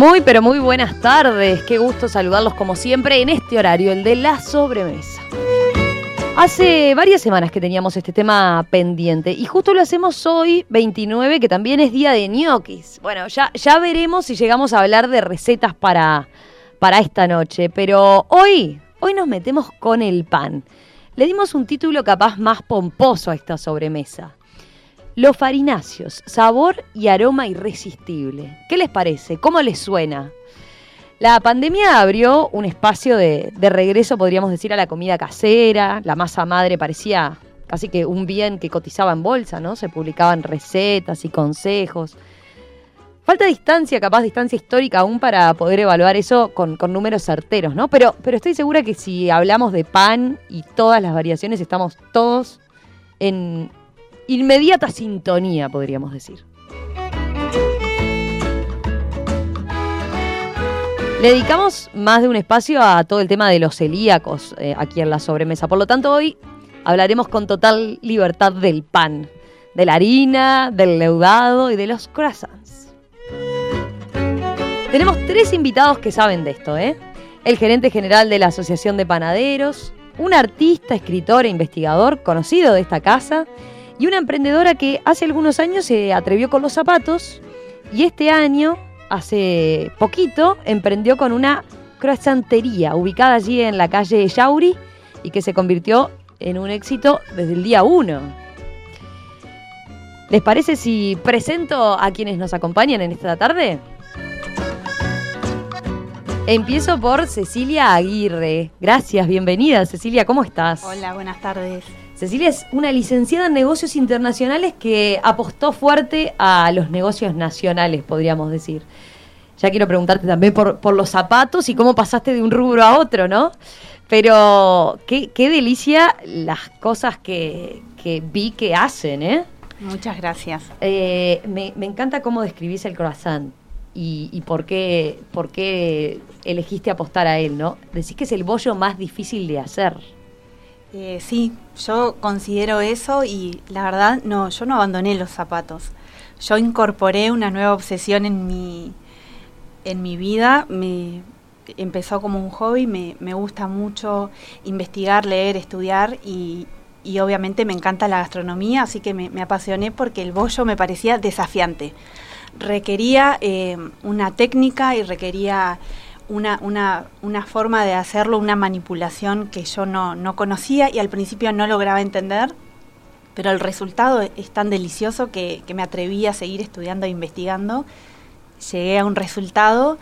Muy, pero muy buenas tardes. Qué gusto saludarlos como siempre en este horario, el de la sobremesa. Hace varias semanas que teníamos este tema pendiente y justo lo hacemos hoy, 29, que también es día de ñoquis. Bueno, ya, ya veremos si llegamos a hablar de recetas para, para esta noche, pero hoy, hoy nos metemos con el pan. Le dimos un título capaz más pomposo a esta sobremesa. Los farináceos, sabor y aroma irresistible. ¿Qué les parece? ¿Cómo les suena? La pandemia abrió un espacio de, de, regreso, podríamos decir, a la comida casera. La masa madre parecía casi que un bien que cotizaba en bolsa, ¿no? Se publicaban recetas y consejos. Falta distancia, capaz distancia histórica aún para poder evaluar eso con, con números certeros, ¿no? Pero, pero estoy segura que si hablamos de pan y todas las variaciones, estamos todos en, inmediata sintonía, podríamos decir. Le dedicamos más de un espacio a todo el tema de los celíacos eh, aquí en la sobremesa. Por lo tanto, hoy hablaremos con total libertad del pan, de la harina, del leudado y de los croissants. Tenemos tres invitados que saben de esto, ¿eh? El gerente general de la Asociación de Panaderos, un artista, escritor e investigador conocido de esta casa y una emprendedora que hace algunos años se atrevió con los zapatos y este año, hace poquito, emprendió con una croissantería ubicada allí en la calle Yauri y que se convirtió en un éxito desde el día uno. ¿Les parece si presento a quienes nos acompañan en esta tarde? Empiezo por Cecilia Aguirre. Gracias, bienvenida Cecilia, ¿cómo estás? Hola, buenas tardes. Cecilia es una licenciada en negocios internacionales que apostó fuerte a los negocios nacionales, podríamos decir. Ya quiero preguntarte también por, por los zapatos y cómo pasaste de un rubro a otro, ¿no? Pero qué, qué delicia las cosas que, que, vi que hacen, ¿eh? Muchas gracias. Eh, me, me, encanta cómo describís el croissant y, y, por, qué, por qué elegiste apostar a él, ¿no? Decís que es el bollo más difícil de hacer. Eh, sí, yo considero eso y la verdad no, yo no abandoné los zapatos. Yo incorporé una nueva obsesión en mi, en mi vida. Me empezó como un hobby, me, me gusta mucho investigar, leer, estudiar y, y, obviamente me encanta la gastronomía, así que me, apasioné porque el bollo me parecía desafiante. Requería eh, una técnica y requería una, una, una, forma de hacerlo, una manipulación que yo no, no, conocía y al principio no lograba entender, pero el resultado es tan delicioso que, que, me atreví a seguir estudiando e investigando. Llegué a un resultado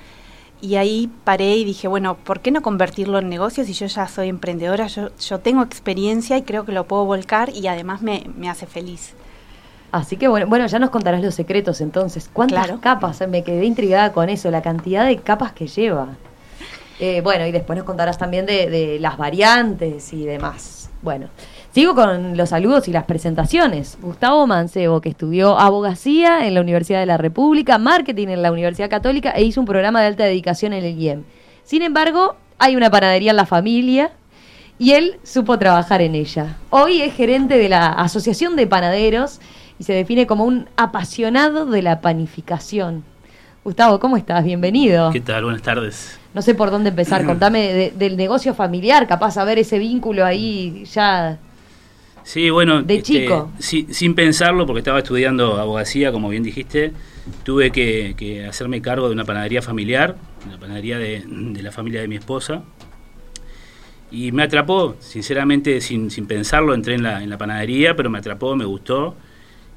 y ahí paré y dije, bueno, ¿por qué no convertirlo en negocio si yo ya soy emprendedora? Yo, yo tengo experiencia y creo que lo puedo volcar y además me, me hace feliz. Así que bueno, bueno, ya nos contarás los secretos entonces. ¿Cuántas claro. capas? Me quedé intrigada con eso, la cantidad de capas que lleva. Eh, bueno, y después nos contarás también de, de, las variantes y demás. Bueno, sigo con los saludos y las presentaciones. Gustavo Mancebo, que estudió abogacía en la Universidad de la República, marketing en la Universidad Católica e hizo un programa de alta dedicación en el IEM. Sin embargo, hay una panadería en la familia y él supo trabajar en ella. Hoy es gerente de la Asociación de Panaderos y se define como un apasionado de la panificación. Gustavo, ¿cómo estás? Bienvenido. ¿Qué tal? Buenas tardes. No sé por dónde empezar. Contame de, del negocio familiar, capaz a ver ese vínculo ahí ya. Sí, bueno. De este, chico. Sí, sin pensarlo, porque estaba estudiando abogacía, como bien dijiste, tuve que, que hacerme cargo de una panadería familiar, una panadería de, de, la familia de mi esposa. Y me atrapó, sinceramente, sin, sin pensarlo, entré en la, en la panadería, pero me atrapó, me gustó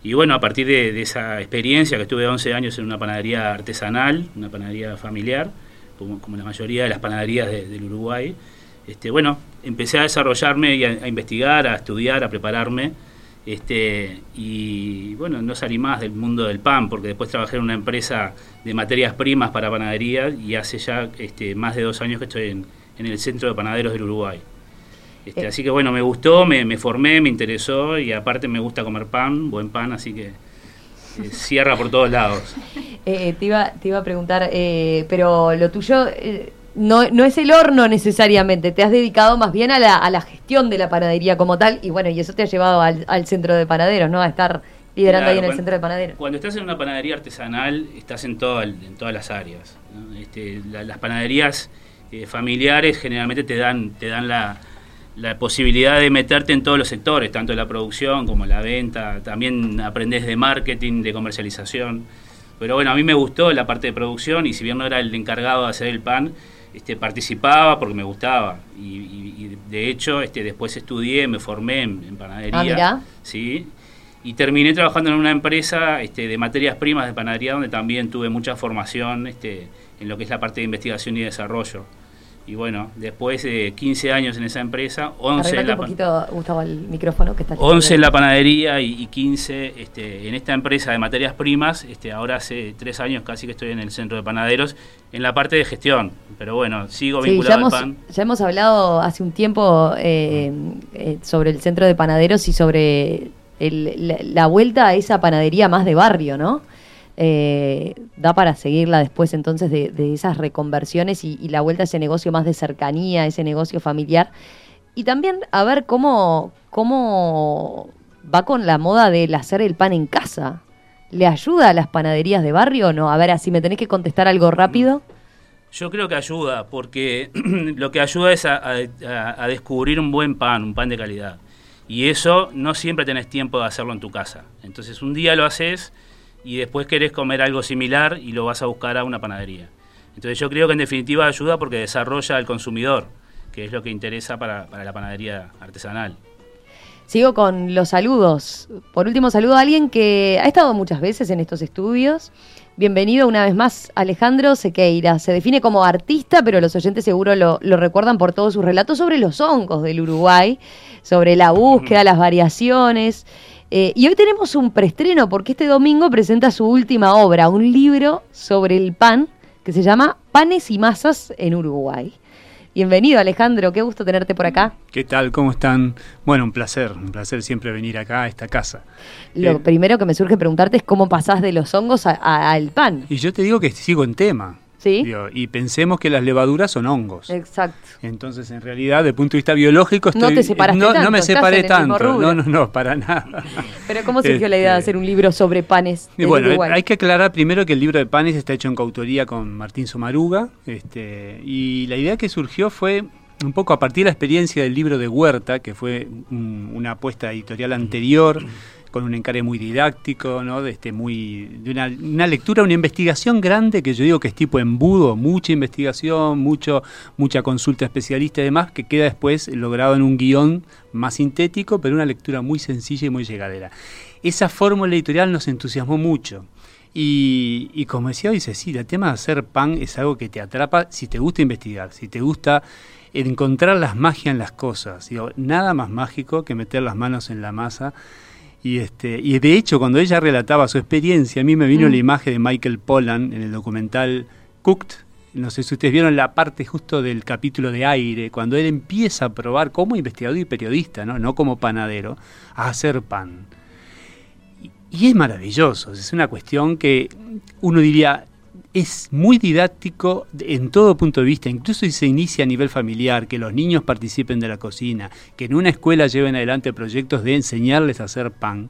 y bueno, a partir de, esa experiencia, que estuve 11 años en una panadería artesanal, una panadería familiar, como, la mayoría de las panaderías de, del Uruguay, este, bueno, empecé a desarrollarme y a, investigar, a estudiar, a prepararme. Este, y bueno, no salí más del mundo del pan, porque después trabajé en una empresa de materias primas para panadería y hace ya este, más de dos años que estoy en, el Centro de Panaderos del Uruguay. Este, eh. Así que bueno, me gustó, me, formé, me interesó y aparte me gusta comer pan, buen pan, así que eh, cierra por todos lados. Eh, te, iba, te iba a preguntar, pero lo tuyo no, no es el horno necesariamente, te has dedicado más bien a la, a la gestión de la panadería como tal, y bueno, y eso te ha llevado al, centro de panaderos, ¿no? A estar liderando ahí en el centro de panaderos. Cuando estás en una panadería artesanal, estás en, todo en todas las áreas. Este, las panaderías eh, familiares generalmente te dan, te dan la, la posibilidad de meterte en todos los sectores, tanto la producción como la venta, también aprendes de marketing, de comercialización. Pero bueno, a mí me gustó la parte de producción y si bien no era el encargado de hacer el pan, este, participaba porque me gustaba y, de hecho este, después estudié, me formé en, panadería. Ah, ¿sí? Y terminé trabajando en una empresa este, de materias primas de panadería donde también tuve mucha formación este, en lo que es la parte de investigación y desarrollo. Y bueno, después de 15 años en esa empresa, 11 en la, el micrófono que 11 en la panadería y, 15 este, en esta empresa de materias primas. Este, ahora hace tres años casi que estoy en el centro de panaderos en la parte de gestión. Pero bueno, sigo vinculado al pan. Ya hemos hablado hace un tiempo eh, eh, sobre el centro de panaderos y sobre la vuelta a esa panadería más de barrio, ¿no? Eh, da para seguirla después entonces de, esas reconversiones y, la vuelta a ese negocio más de cercanía, ese negocio familiar. Y también a ver cómo, cómo va con la moda del hacer el pan en casa. ¿Le ayuda a las panaderías de barrio o no? A ver, así me tenés que contestar algo rápido. Yo creo que ayuda, porque lo que ayuda es a, descubrir un buen pan, un pan de calidad. Y eso no siempre tenés tiempo de hacerlo en tu casa. Entonces un día lo haces y después querés comer algo similar y lo vas a buscar a una panadería. Entonces yo creo que en definitiva ayuda porque desarrolla al consumidor, que es lo que interesa para, la panadería artesanal. Sigo con los saludos. Por último, saludo a alguien que ha estado muchas veces en estos estudios. Bienvenido una vez más, Alejandro Sequeira. Se define como artista, pero los oyentes seguro lo, lo recuerdan por todos sus relatos sobre los hongos del Uruguay, sobre la búsqueda, las variaciones. Eh, y hoy tenemos un preestreno porque este domingo presenta su última obra, un libro sobre el pan que se llama Panes y Masas en Uruguay. Bienvenido Alejandro, qué gusto tenerte por acá. ¿Qué tal? ¿Cómo están? Bueno, un placer, un placer siempre venir acá a esta casa. Lo eh, primero que me surge preguntarte es cómo pasás de los hongos al pan. Y yo te digo que sigo en tema y pensemos que las levaduras son hongos. Exacto. Entonces, en realidad, desde el punto de vista biológico, estoy, no, te no, no me separé tanto. No, no, no, para nada. Pero ¿cómo surgió la idea de este, hacer un libro sobre panes? Y bueno, hay que aclarar primero que el libro de panes está hecho en coautoría con Martín Somaruga. Este, y la idea que surgió fue un poco a partir de la experiencia del libro de Huerta, que fue una apuesta editorial anterior con un encare muy didáctico, ¿no? de, este, muy, de una, lectura, una investigación grande que yo digo que es tipo embudo, mucha investigación, mucho, mucha consulta especialista y demás, que queda después logrado en un guion más sintético, pero una lectura muy sencilla y muy llegadera. Esa fórmula editorial nos entusiasmó mucho. Y, como decía hoy Cecilia, el tema de hacer pan es algo que te atrapa si te gusta investigar, si te gusta encontrar las magias en las cosas. Digo, nada más mágico que meter las manos en la masa y, este, y de hecho, cuando ella relataba su experiencia, a mí me vino la mm. imagen de Michael Pollan en el documental Cooked. No sé si ustedes vieron la parte justo del capítulo de aire, cuando él empieza a probar como investigador y periodista, no, no como panadero, a hacer pan. y es maravilloso, es una cuestión que uno diría, es muy didáctico en todo punto de vista, incluso si se inicia a nivel familiar, que los niños participen de la cocina, que en una escuela lleven adelante proyectos de enseñarles a hacer pan.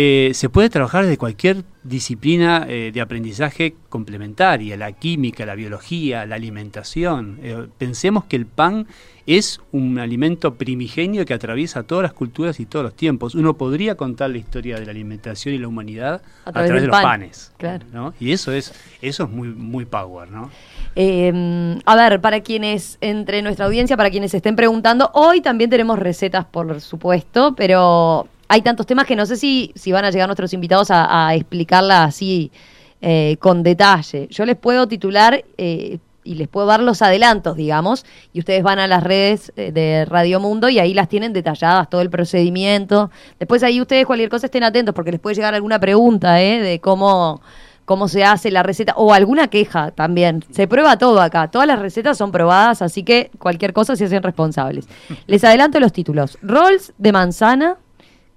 Eh, se puede trabajar de cualquier disciplina eh, de aprendizaje complementaria, la química, la biología, la alimentación. Eh, pensemos que el pan es un alimento primigenio que atraviesa todas las culturas y todos los tiempos. Uno podría contar la historia de la alimentación y la humanidad a través, de los panes. Claro. Y eso es, eso es muy, muy power, ¿no? a ver, para quienes entre nuestra audiencia, para quienes estén preguntando, hoy también tenemos recetas, por supuesto, pero hay tantos temas que no sé si, si van a llegar nuestros invitados a, explicarla así eh, con detalle. Yo les puedo titular, eh, y les puedo dar los adelantos, digamos, y ustedes van a las redes eh, de Radio Mundo y ahí las tienen detalladas, todo el procedimiento. Después ahí ustedes cualquier cosa estén atentos porque les puede llegar alguna pregunta ¿eh? de cómo cómo se hace la receta o alguna queja también. Se prueba todo acá. Todas las recetas son probadas, así que cualquier cosa se hacen responsables. Les adelanto los títulos. Rolls de manzana,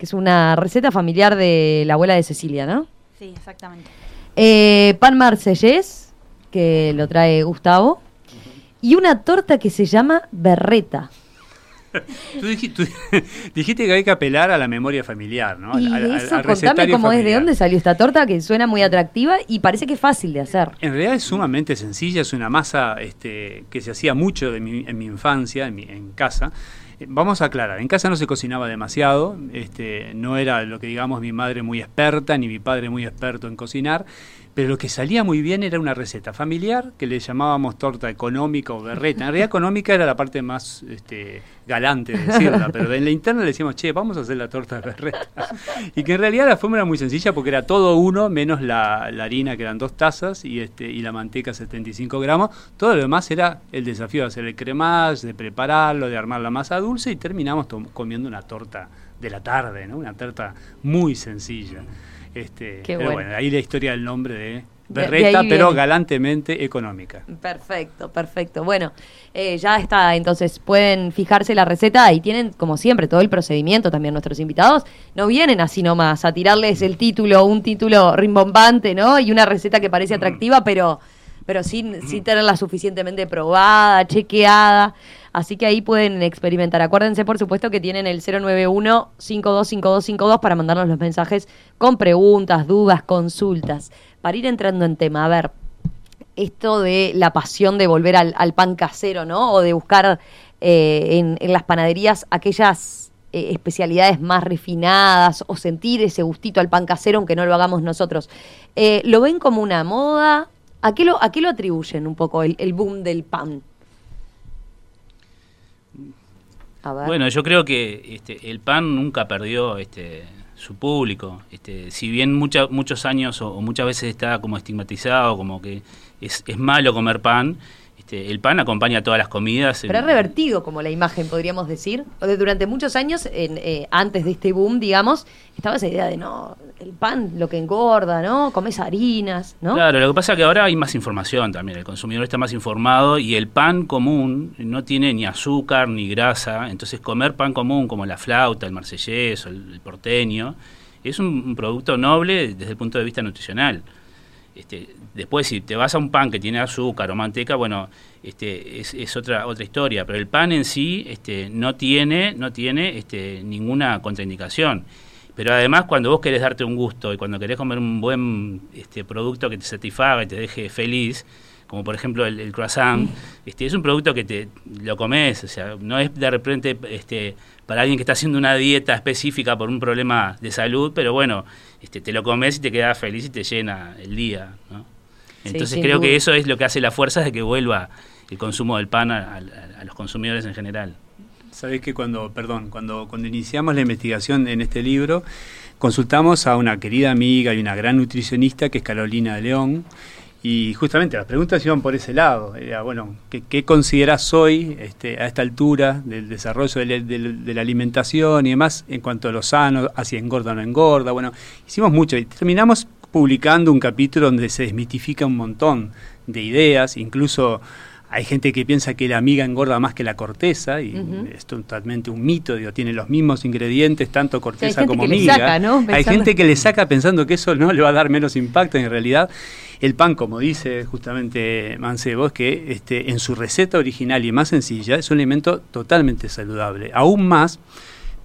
que es una receta familiar de la abuela de Cecilia, ¿no? Sí, exactamente. Eh, pan marsellés, que lo trae Gustavo. Y una torta que se llama berreta. Tú dijiste, dijiste, que hay que apelar a la memoria familiar, ¿no? Y eso, contame cómo es, de dónde salió esta torta que suena muy atractiva y parece que es fácil de hacer. En realidad es sumamente sencilla, es una masa este, que se hacía mucho en mi infancia, en, mi, en casa. Vamos a aclarar, en casa no se cocinaba demasiado, este, no era lo que digamos mi madre muy experta ni mi padre muy experto en cocinar, pero lo que salía muy bien era una receta familiar que le llamábamos torta económica o berreta. En realidad económica era la parte más este, galante de decirla, pero en la interna le decíamos, che, vamos a hacer la torta de berreta. Y que en realidad la forma era muy sencilla porque era todo uno, menos la, harina que eran dos tazas y, este, y la manteca 75 gramos. Todo lo demás era el desafío de hacer el cremage, de prepararlo, de armar la masa dulce y terminamos comiendo una torta de la tarde, ¿no? Una torta muy sencilla. Este, pero bueno. ahí la historia del nombre de Berreta, pero galantemente económica. Perfecto, perfecto. Bueno, eh, ya está, entonces pueden fijarse la receta y tienen, como siempre, todo el procedimiento también nuestros invitados. No vienen así nomás a tirarles el título, un título rimbombante, ¿no? Y una receta que parece atractiva, pero, pero sin, sin tenerla suficientemente probada, chequeada. Así que ahí pueden experimentar. Acuérdense, por supuesto, que tienen el 091-525252 para mandarnos los mensajes con preguntas, dudas, consultas. Para ir entrando en tema, a ver, esto de la pasión de volver al, pan casero, ¿no? O de buscar eh, en, las panaderías aquellas eh, especialidades más refinadas o sentir ese gustito al pan casero, aunque no lo hagamos nosotros. Eh, ¿Lo ven como una moda? ¿A qué lo, a qué lo atribuyen un poco el boom del pan? Bueno, yo creo que este, el pan nunca perdió este, su público. Este, si bien muchos años o, muchas veces está como estigmatizado, como que es, es malo comer pan, este, el pan acompaña todas las comidas. Pero ha revertido como la imagen, podríamos decir. Durante muchos años, eh, antes de este boom, digamos, estaba esa idea de no, el pan lo que engorda, ¿no? Comes harinas, ¿no? Claro, lo que pasa es que ahora hay más información también, el consumidor está más informado y el pan común no tiene ni azúcar ni grasa, entonces comer pan común como la flauta, el marsellés o el, porteño es un producto noble desde el punto de vista nutricional. Este, después, si te vas a un pan que tiene azúcar o manteca, bueno, este, es, otra otra historia. Pero el pan en sí este, no tiene, no tiene este, ninguna contraindicación. Pero además, cuando vos querés darte un gusto y cuando querés comer un buen este, producto que te satisfaga y te deje feliz, como por ejemplo el, croissant, este, es un producto que te lo comes, o sea, no es de repente este, para alguien que está haciendo una dieta específica por un problema de salud, pero bueno, este, te lo comes y te quedas feliz y te llena el día. ¿no? Entonces creo que eso es lo que hace la fuerza de que vuelva el consumo del pan a, los consumidores en general. Sabés que cuando, perdón, cuando, cuando iniciamos la investigación en este libro, consultamos a una querida amiga y una gran nutricionista que es Carolina de León, y justamente las preguntas iban por ese lado. Era, bueno, ¿qué, qué consideras hoy este, a esta altura del desarrollo de, la alimentación y demás en cuanto a lo sano, si engorda o no engorda? Bueno, hicimos mucho y terminamos publicando un capítulo donde se desmitifica un montón de ideas, incluso hay gente que piensa que la amiga engorda más que la corteza y es totalmente un mito, digo, tiene los mismos ingredientes, tanto corteza como miga. Hay gente que le saca pensando que eso no le va a dar menos impacto en realidad. El pan, como dice justamente Mancebo, es que este, en su receta original y más sencilla es un alimento totalmente saludable. Aún más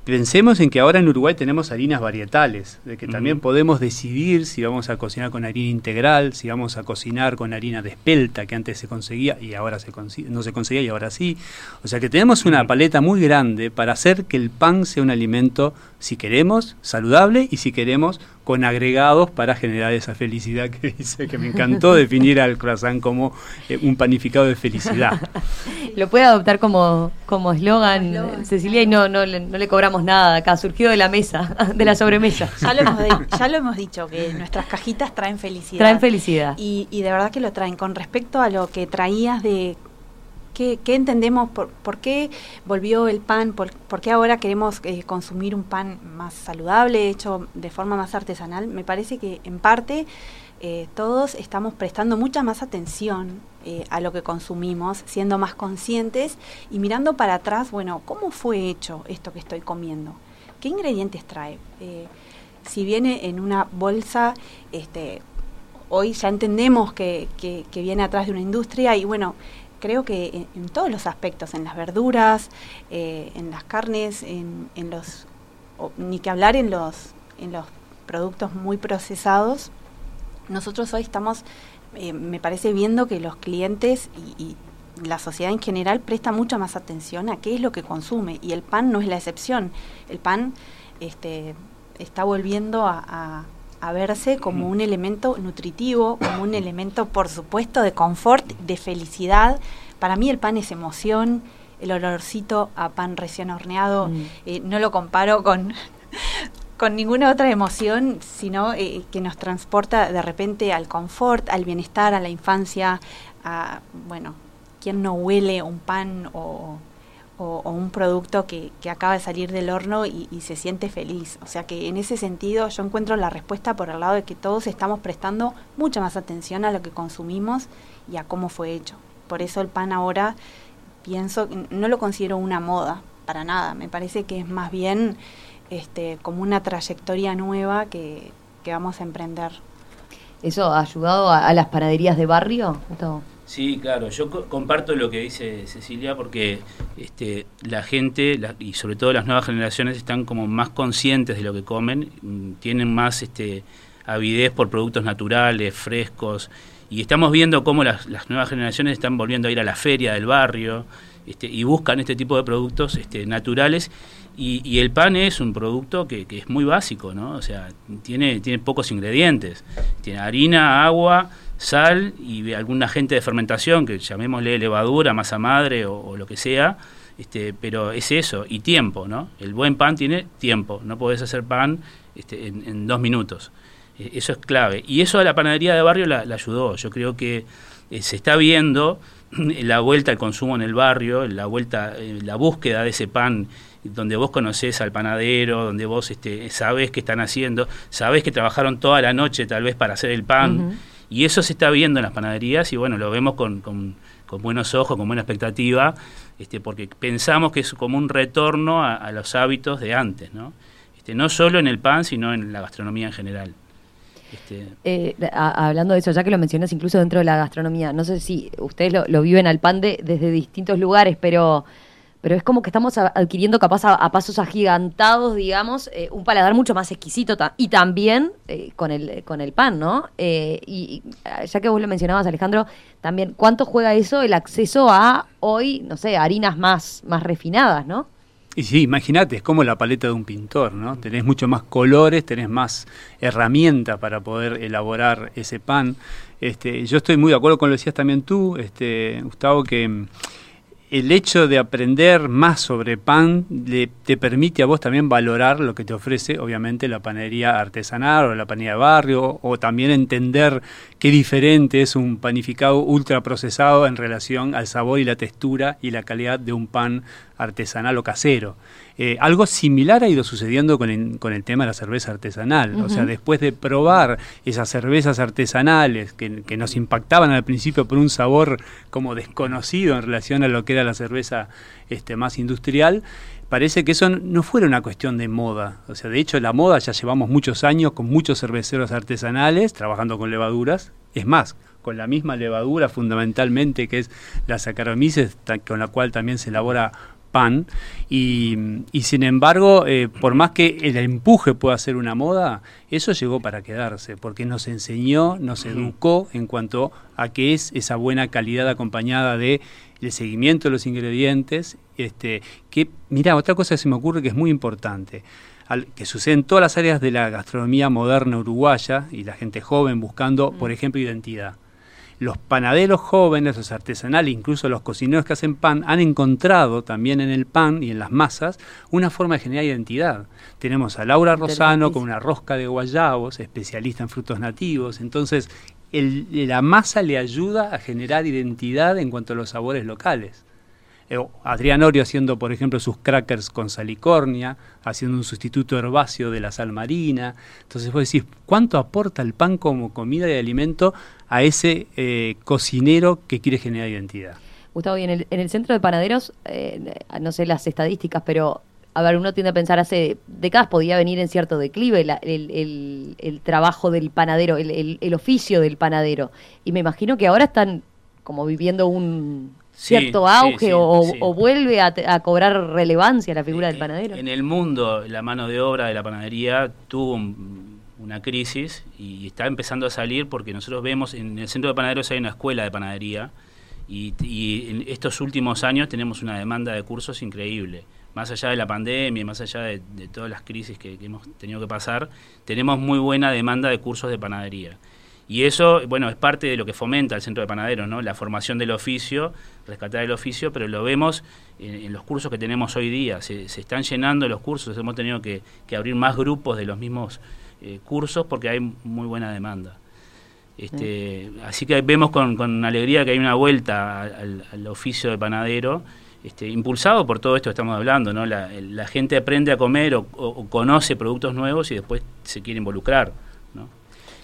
Pensemos en que ahora en Uruguay tenemos harinas varietales, de que también podemos decidir si vamos a cocinar con harina integral, si vamos a cocinar con harina de espelta, que antes se conseguía y ahora se no se conseguía y ahora sí. O sea que tenemos una paleta muy grande para hacer que el pan sea un alimento, si queremos, saludable y si queremos, con agregados para generar esa felicidad que dice que me encantó definir al croissant como eh, un panificado de felicidad. Lo puede adoptar como como eslogan Cecilia y no, no, le, no le cobramos nada acá, surgido de la mesa, de la sobremesa. Ya lo hemos, de- ya lo hemos dicho, que nuestras cajitas traen felicidad. Traen felicidad. Y, y de verdad que lo traen. Con respecto a lo que traías de qué, entendemos, por, qué volvió el pan, por, qué ahora queremos eh, consumir un pan más saludable, hecho de forma más artesanal, me parece que en parte eh, todos estamos prestando mucha más atención eh, a lo que consumimos, siendo más conscientes y mirando para atrás, bueno, ¿cómo fue hecho esto que estoy comiendo? ¿Qué ingredientes trae? Si viene en una bolsa, este, hoy ya entendemos que- que viene atrás de una industria y bueno, creo que en, todos los aspectos, en las verduras, eh, en las carnes, en, en los, ni que hablar en los, en los productos muy procesados, nosotros hoy estamos, eh, me parece, viendo que los clientes y, la sociedad en general presta mucha más atención a qué es lo que consume y el pan no es la excepción. El pan este, está volviendo a- a verse como un elemento nutritivo, como un elemento, por supuesto, de confort, de felicidad. Para mí el pan es emoción, el olorcito a pan recién horneado, Mm. eh, no lo comparo con, con ninguna otra emoción, sino eh, que nos transporta de repente al confort, al bienestar, a la infancia, a, bueno, ¿quién no huele un pan o, o- un producto que, que acaba de salir del horno y, se siente feliz? O sea que en ese sentido yo encuentro la respuesta por el lado de que todos estamos prestando mucha más atención a lo que consumimos y a cómo fue hecho. Por eso el pan ahora pienso, no lo considero una moda, para nada, me parece que es más bien este, como una trayectoria nueva que, que vamos a emprender. ¿Eso ha ayudado a, las panaderías de barrio? Sí, claro, yo co- comparto lo que dice Cecilia porque este, la gente la- y sobre todo las nuevas generaciones están como más conscientes de lo que comen, mm, tienen más este, avidez por productos naturales, frescos, y estamos viendo cómo las, nuevas generaciones están volviendo a ir a la feria del barrio este, y buscan este tipo de productos este, naturales. Y, y el pan es un producto que, que es muy básico, ¿no? O sea, tiene, tiene pocos ingredientes. Tiene harina, agua, sal y algún agente de fermentación, que llamémosle levadura, masa madre o, lo que sea, este, pero es eso, y tiempo, ¿no? El buen pan tiene tiempo, no podés hacer pan este, en, dos minutos. Eh, eso es clave. Y eso a la panadería de barrio la, ayudó. Yo creo que eh, se está viendo la vuelta al consumo en el barrio, la vuelta, eh, la búsqueda de ese pan donde vos conocés al panadero, donde vos este, sabés qué están haciendo, sabés que trabajaron toda la noche tal vez para hacer el pan. Y eso se está viendo en las panaderías y bueno, lo vemos con, con- buenos ojos, con buena expectativa, este, porque pensamos que es como un retorno a, los hábitos de antes, ¿no? Este, no solo en el pan, sino en la gastronomía en general. Este, Eh, hablando de eso, ya que lo mencionas incluso dentro de la gastronomía, no sé si ustedes lo, lo viven al pan de, desde distintos lugares, pero, pero es como que estamos adquiriendo capaz a, a pasos agigantados, digamos, eh, un paladar mucho más exquisito y también eh, con, el, con el pan, ¿no? Eh, y, y, ah, ya que vos lo mencionabas, Alejandro, también, ¿cuánto juega eso el acceso a hoy, no sé, harinas más, más refinadas, ¿no? Y sí, imagínate, es como la paleta de un pintor, ¿no? Tenés mucho más colores, tenés más herramientas para poder elaborar ese pan. Este, yo estoy muy de acuerdo con lo que decías también tú, este, Gustavo, que mm, el hecho de aprender más sobre pan le, te permite a vos también valorar lo que te ofrece, obviamente, la panadería artesanal o la panadería de barrio, o también entender qué diferente es un panificado ultraprocesado en relación al sabor y la textura y la calidad de un pan artesanal o casero. Eh, algo similar ha ido sucediendo con el, con el tema de la cerveza artesanal. O sea, después de probar esas cervezas artesanales que, que nos impactaban al principio por un sabor como desconocido en relación a lo que era la cerveza este, más industrial, parece que eso no fuera una cuestión de moda. O sea, de hecho, la moda ya llevamos muchos años con muchos cerveceros artesanales trabajando con levaduras. Es más, con la misma levadura fundamentalmente que es la Saccharomyces, con la cual también se elabora pan. Y, y sin embargo eh, por más que el empuje pueda ser una moda eso llegó para quedarse porque nos enseñó nos educó en cuanto a qué es esa buena calidad acompañada de el seguimiento de los ingredientes este que mira otra cosa que se me ocurre que es muy importante que sucede en todas las áreas de la gastronomía moderna uruguaya y la gente joven buscando, por ejemplo, identidad los panaderos jóvenes, los artesanales, incluso los cocineros que hacen pan, han encontrado también en el pan y en las masas una forma de generar identidad. Tenemos a Laura Rosano con una rosca de guayabos, especialista en frutos nativos. Entonces, la masa le ayuda a generar identidad en cuanto a los sabores locales. Eh, Adrián Orio haciendo, por ejemplo, sus crackers con salicornia, haciendo un sustituto herbáceo de la sal marina. Entonces vos decís, ¿cuánto aporta el pan como comida y alimento a ese eh, cocinero que quiere generar identidad? Gustavo, y en el, en el centro de panaderos, eh, no sé las estadísticas, pero a ver, uno tiende a pensar hace décadas podía venir en cierto declive el, trabajo del panadero, el, oficio del panadero. Y me imagino que ahora están como viviendo un, cierto auge o, vuelve a, cobrar relevancia la figura del panadero. En el mundo, la mano de obra de la panadería tuvo una crisis y está empezando a salir porque nosotros vemos en el centro de panaderos hay una escuela de panadería y, en estos últimos años tenemos una demanda de cursos increíble. Más allá de la pandemia, más allá de, todas las crisis que hemos tenido que pasar, tenemos muy buena demanda de cursos de panadería. Y eso, bueno, es parte de lo que fomenta el Centro de Panaderos, ¿no? La formación del oficio, rescatar el oficio, pero lo vemos en, los cursos que tenemos hoy día. Se, están llenando los cursos, hemos tenido que, abrir más grupos de los mismos eh, cursos porque hay muy buena demanda. Este, Así que vemos con, alegría que hay una vuelta al, oficio de panadero, este, impulsado por todo esto que estamos hablando, ¿no? La, gente aprende a comer o conoce productos nuevos y después se quiere involucrar.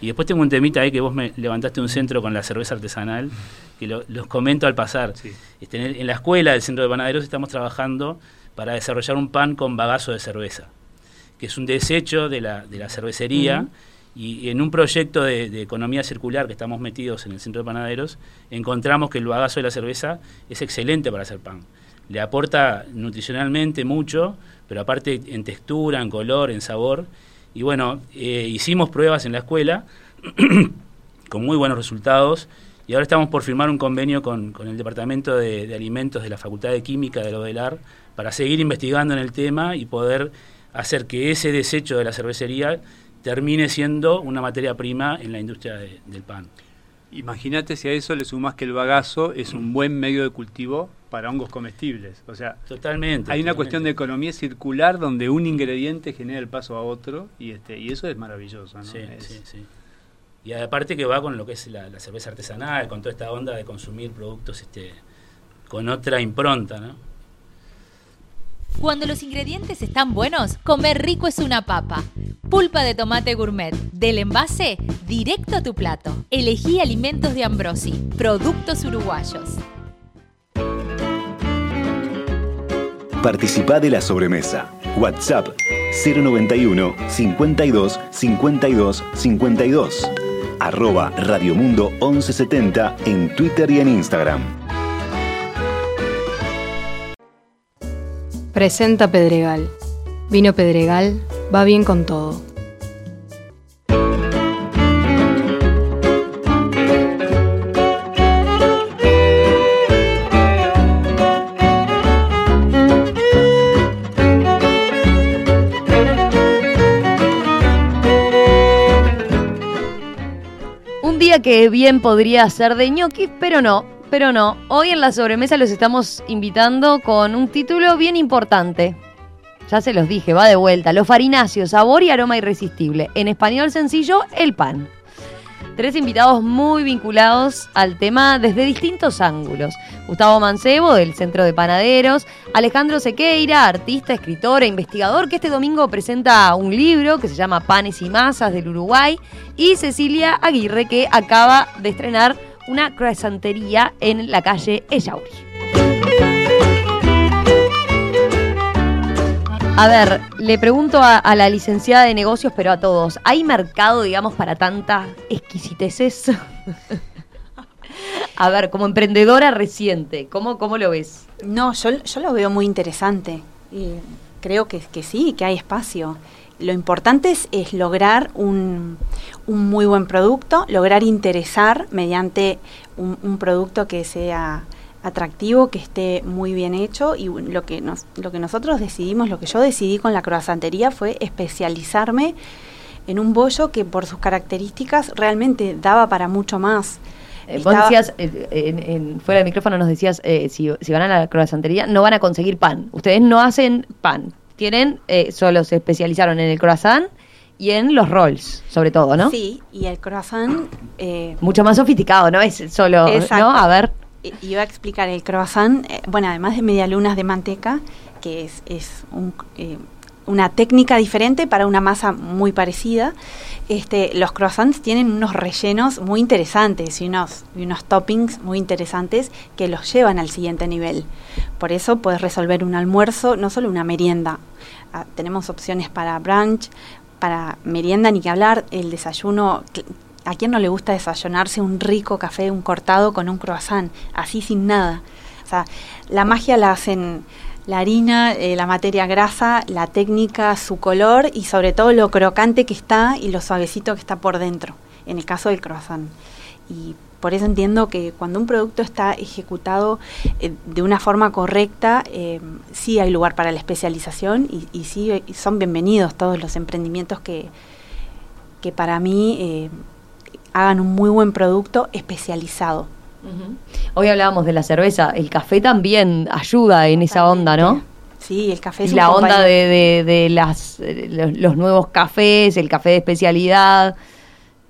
Y después tengo un temita ahí que vos me levantaste un centro con la cerveza artesanal, que los comento al pasar. Este, en, la escuela del Centro de Panaderos estamos trabajando para desarrollar un pan con bagazo de cerveza, que es un desecho de la, de la cervecería. Y en un proyecto de, economía circular que estamos metidos en el Centro de Panaderos, encontramos que el bagazo de la cerveza es excelente para hacer pan. Le aporta nutricionalmente mucho, pero aparte en textura, en color, en sabor, y bueno, eh, hicimos pruebas en la escuela con muy buenos resultados y ahora estamos por firmar un convenio con, el Departamento de, Alimentos de la Facultad de Química de la para seguir investigando en el tema y poder hacer que ese desecho de la cervecería termine siendo una materia prima en la industria del pan. Imagínate si a eso le sumas que el bagazo es un buen medio de cultivo para hongos comestibles. O sea, totalmente. Hay una cuestión de economía circular donde un ingrediente genera el paso a otro y este y eso es maravilloso. ¿no? Sí, sí, sí. Y aparte que va con lo que es la, cerveza artesanal, con toda esta onda de consumir productos este, con otra impronta, ¿no? Cuando los ingredientes están buenos, comer rico es una papa. Pulpa de tomate gourmet, del envase directo a tu plato. Elegí alimentos de Ambrosi, productos uruguayos. Participá de la sobremesa. WhatsApp 091 52 52 52. Arroba Radiomundo 1170 en Twitter y en Instagram. Presenta Pedregal. Vino Pedregal va bien con todo. Que bien podría ser de ñoquis, pero no, pero no. Hoy en la sobremesa los estamos invitando con un título bien importante. Ya se los dije, va de vuelta. Los farináceos, sabor y aroma irresistible. En español sencillo, el pan. Tres invitados muy vinculados al tema desde distintos ángulos. Gustavo Mancebo, del Centro de Panaderos, Alejandro Sequeira, artista, escritor e investigador, que este domingo presenta un libro que se llama Panes y Masas del Uruguay, y Cecilia Aguirre, que acaba de estrenar una croissantería en la calle Ellauri. A ver, le pregunto a, la licenciada de negocios, pero a todos, ¿hay mercado, digamos, para tanta exquisiteces? a ver, como emprendedora reciente, ¿cómo, cómo lo ves? No, yo, yo lo veo muy interesante. Y creo que, que sí, que hay espacio lo importante es, lograr un, muy buen producto, lograr interesar mediante un, producto que sea atractivo, que esté muy bien hecho y lo que, nos, lo que nosotros decidimos, lo que yo decidí con la croissantería fue especializarme en un bollo que por sus características realmente daba para mucho más. Eh, vos decías, eh, en, en- fuera del micrófono nos decías, eh, si, si van a la croissantería, no van a conseguir pan. Ustedes no hacen pan. Tienen, eh, solo se especializaron en el croissant y en los rolls, sobre todo, ¿no? Sí, y el croissant... Mucho más sofisticado, ¿no? Es solo, Exacto. ¿no? A ver. Iba a explicar el croissant, eh, bueno, además de medialunas de manteca, que es, es un, eh, una técnica diferente para una masa muy parecida, este, los croissants tienen unos rellenos muy interesantes y unos, y unos toppings muy interesantes que los llevan al siguiente nivel. Por eso puedes resolver un almuerzo, no solo una merienda. Ah, tenemos opciones para brunch, para merienda, ni que hablar, el desayuno. ¿A quién no le gusta desayunarse un rico café, un cortado con un croissant, así sin nada? O sea, la magia la hacen la harina, eh, la materia grasa, la técnica, su color y sobre todo lo crocante que está y lo suavecito que está por dentro, en el caso del croissant. Y por eso entiendo que cuando un producto está ejecutado eh, de una forma correcta, eh, sí hay lugar para la especialización y, y sí son bienvenidos todos los emprendimientos que, que para mí hagan un muy buen producto especializado. Hoy hablábamos de la cerveza, el café también ayuda en esa onda, ¿no? Sí, el café Y es un la onda de, de- de las, los, los nuevos cafés, el café de especialidad,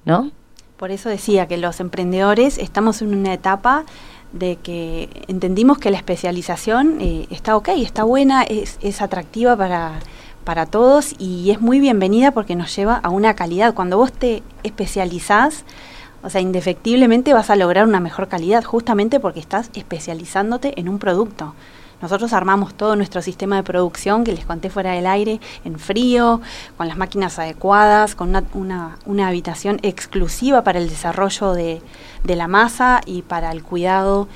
¿no? Por eso decía que los emprendedores estamos en una etapa de que entendimos que la especialización eh, está ok, está buena, es, es atractiva para, para todos y es muy bienvenida porque nos lleva a una calidad. Cuando vos te especializás, o sea, indefectiblemente vas a lograr una mejor calidad justamente porque estás especializándote en un producto. Nosotros armamos todo nuestro sistema de producción que les conté fuera del aire, en frío, con las máquinas adecuadas, con una, una- habitación exclusiva para el desarrollo de, de la masa y para el cuidado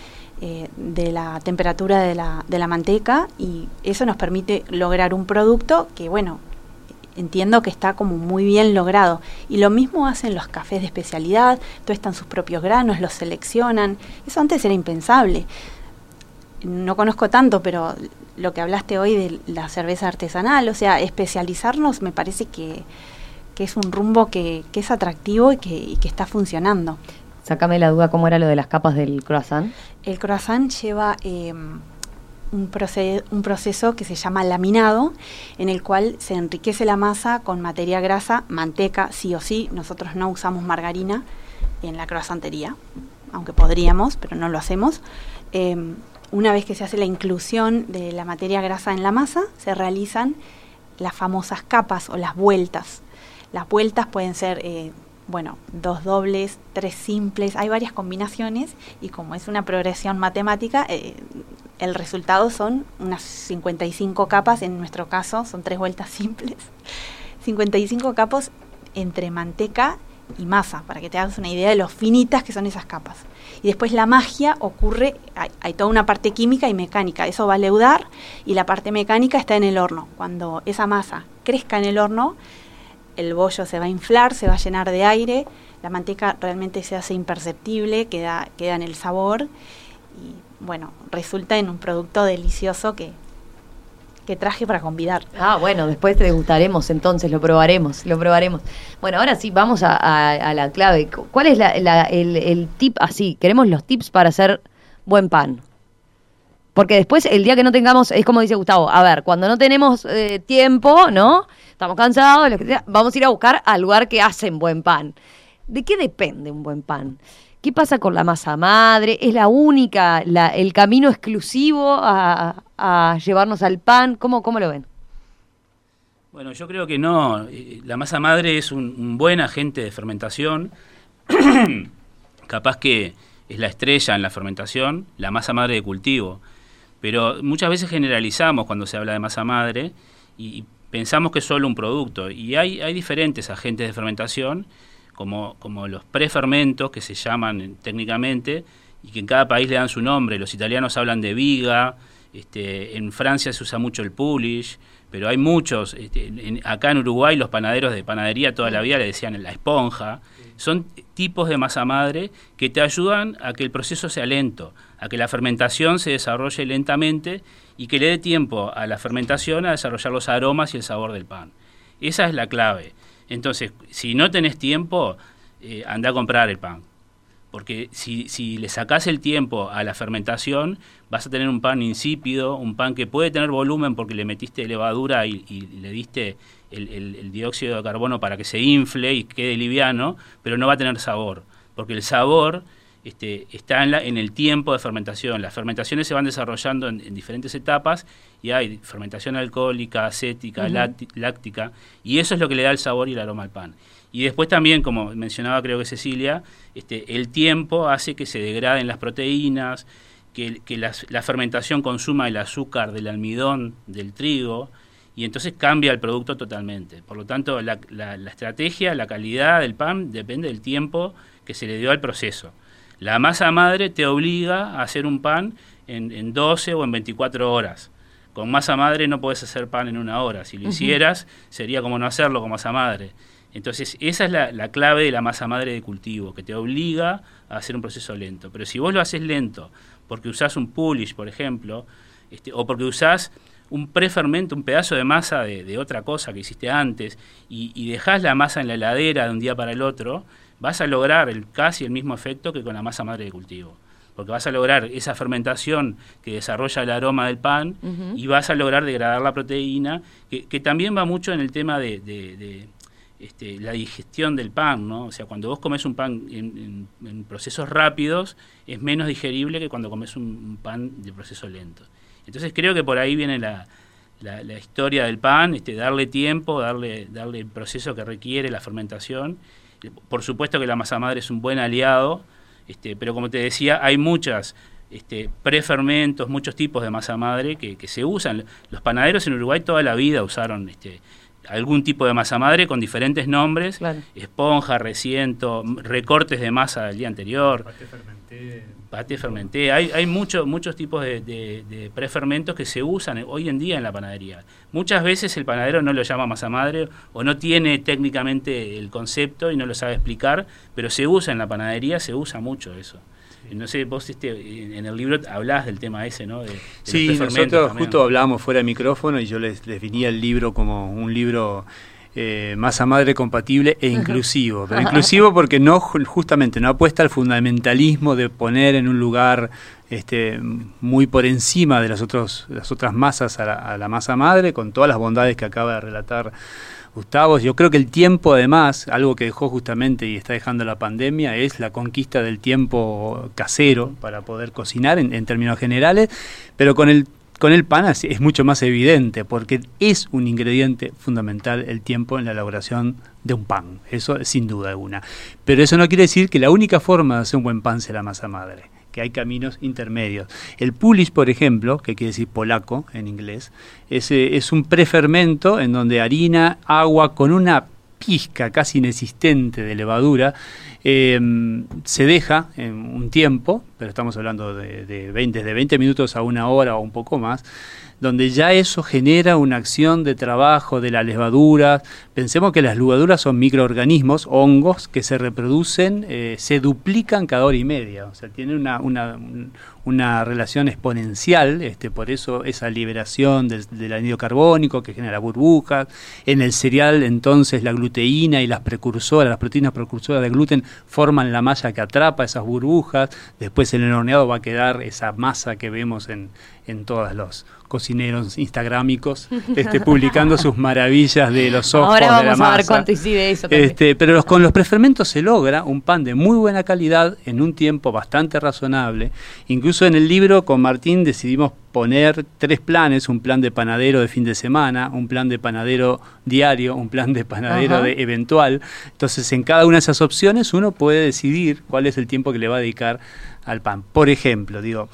eh, de la temperatura de la, de la manteca y eso nos permite lograr un producto que, bueno, entiendo que está como muy bien logrado. Y lo mismo hacen los cafés de especialidad, tuestan sus propios granos, los seleccionan. Eso antes era impensable. No conozco tanto, pero lo que hablaste hoy de la cerveza artesanal, o sea, especializarnos me parece que, que es un rumbo que, que es atractivo y que, y que está funcionando. Sácame la duda, ¿cómo era lo de las capas del croissant? El croissant lleva eh, un, un proceso que se llama laminado, en el cual se enriquece la masa con materia grasa, manteca, sí o sí. Nosotros no usamos margarina en la croissantería, aunque podríamos, pero no lo hacemos. Eh, una vez que se hace la inclusión de la materia grasa en la masa, se realizan las famosas capas o las vueltas. Las vueltas pueden ser, eh, bueno, dos dobles, tres simples, hay varias combinaciones y como es una progresión matemática, eh, el resultado son unas 55 capas, en nuestro caso son tres vueltas simples, 55 capas entre manteca y masa, para que te hagas una idea de lo finitas que son esas capas. Y después la magia ocurre, hay, hay toda una parte química y mecánica, eso va a leudar y la parte mecánica está en el horno. Cuando esa masa crezca en el horno, el bollo se va a inflar, se va a llenar de aire, la manteca realmente se hace imperceptible, queda, queda en el sabor y bueno, resulta en un producto delicioso que, que traje para convidar. Ah, bueno, después te degustaremos, entonces lo probaremos, lo probaremos. Bueno, ahora sí, vamos a, la clave. Cu- ¿Cuál es la- el tip así? Queremos los tips para hacer buen pan. Porque después, el día que no tengamos, es como dice Gustavo, a ver, cuando no tenemos eh, tiempo, ¿no? Estamos cansados, vamos a ir a buscar al lugar que hacen buen pan. ¿De qué depende un buen pan? ¿Qué pasa con la masa madre? ¿Es la única, el camino exclusivo a, llevarnos al pan? ¿Cómo, ¿Cómo lo ven? Bueno, yo creo que no. La masa madre es un buen agente de fermentación. Capaz que es la estrella en la fermentación, la masa madre de cultivo. Pero muchas veces generalizamos cuando se habla de masa madre y pensamos que es solo un producto. Y hay, hay diferentes agentes de fermentación, como, como los prefermentos, que se llaman eh, técnicamente, y que en cada país le dan su nombre. Los italianos hablan de viga, Este, en Francia se usa mucho el Polish, pero hay muchos. Este, acá en Uruguay los panaderos de panadería toda la vida le decían la esponja. Son tipos de masa madre que te ayudan a que el proceso sea lento, a que la fermentación se desarrolle lentamente y que le dé tiempo a la fermentación a desarrollar los aromas y el sabor del pan. Esa es la clave. Entonces, si no tenés tiempo, eh, anda a comprar el pan. Porque si, si le sacás el tiempo a la fermentación, vas a tener un pan insípido, un pan que puede tener volumen porque le metiste levadura y, le diste el, dióxido de carbono para que se infle y quede liviano, pero no va a tener sabor. Porque el sabor este, está en, la, en, el tiempo de fermentación. Las fermentaciones se van desarrollando en, diferentes etapas y hay fermentación alcohólica, acética, láctica, y eso es lo que le da el sabor y el aroma al pan. Y después también, como mencionaba creo que Cecilia, este, el tiempo hace que se degraden las proteínas, que, la fermentación consuma el azúcar del almidón, del trigo, y entonces cambia el producto totalmente. Por lo tanto, la, estrategia, la calidad del pan depende del tiempo que se le dio al proceso. La masa madre te obliga a hacer un pan en, en 12 o en 24 horas. Con masa madre no puedes hacer pan en una hora. Si lo hicieras, sería como no hacerlo con masa madre. Entonces, esa es la, clave de la masa madre de cultivo, que te obliga a hacer un proceso lento. Pero si vos lo haces lento, porque usás un pulish, por ejemplo, este, o porque usás un prefermento, un pedazo de masa de, otra cosa que hiciste antes, y, y, dejás la masa en la heladera de un día para el otro, vas a lograr el, casi el mismo efecto que con la masa madre de cultivo. Porque vas a lograr esa fermentación que desarrolla el aroma del pan y vas a lograr degradar la proteína, que, también va mucho en el tema de este, la digestión del pan, ¿no? O sea, cuando vos comes un pan en, procesos rápidos, es menos digerible que cuando comes un, pan de proceso lento. Entonces creo que por ahí viene la, historia del pan, este, darle tiempo, darle, darle el proceso que requiere la fermentación. Por supuesto que la masa madre es un buen aliado, este, pero como te decía, hay muchas este, prefermentos, muchos tipos de masa madre que, que, se usan. Los panaderos en Uruguay toda la vida usaron este, algún tipo de masa madre con diferentes nombres, esponja, reciento, recortes de masa del día anterior. Pate fermenté. Pate fermenté. Hay, hay muchos tipos de, prefermentos que se usan hoy en día en la panadería. Muchas veces el panadero no lo llama masa madre o no tiene técnicamente el concepto y no lo sabe explicar, pero se usa en la panadería, se usa mucho eso. No sé, vos este, en el libro hablás del tema ese, ¿no? De, sí, nosotros justo hablábamos fuera de micrófono y yo les definía el libro como un libro eh, masa madre compatible e inclusivo. Pero inclusivo porque no justamente no apuesta al fundamentalismo de poner en un lugar este, muy por encima de las, otros, las otras masas a la masa madre, con todas las bondades que acaba de relatar Gustavo, yo creo que el tiempo además, algo que dejó justamente y está dejando la pandemia, es la conquista del tiempo casero para poder cocinar en, términos generales, pero con el, con el pan es, mucho más evidente porque es un ingrediente fundamental el tiempo en la elaboración de un pan, eso sin duda alguna. Pero eso no quiere decir que la única forma de hacer un buen pan sea la masa madre que hay caminos intermedios. El pulis, por ejemplo, que quiere decir polaco en inglés, es, es un prefermento en donde harina, agua con una pizca casi inexistente de levadura, eh, se deja en un tiempo, pero estamos hablando de, de 20, de 20 minutos a una hora o un poco más, donde ya eso genera una acción de trabajo de la levadura. Pensemos que las levaduras son microorganismos, hongos, que se reproducen, eh, se duplican cada hora y media, o sea, tienen una, una, una relación exponencial, este, por eso esa liberación del, del, anidro carbónico que genera burbujas. En el cereal, entonces, la gluteína y las precursoras, las proteínas precursoras de gluten forman la malla que atrapa esas burbujas. Después en el horneado va a quedar esa masa que vemos en, en todos los cocineros instagramicos este, publicando sus maravillas de los ojos Ahora vamos de la masa. a ver cuánto incide eso. Este, pero los, con los prefermentos se logra un pan de muy buena calidad en un tiempo bastante razonable. Incluso en el libro con Martín decidimos poner tres planes, un plan de panadero de fin de semana, un plan de panadero diario, un plan de panadero de eventual. Entonces, en cada una de esas opciones uno puede decidir cuál es el tiempo que le va a dedicar al pan. Por ejemplo, digo,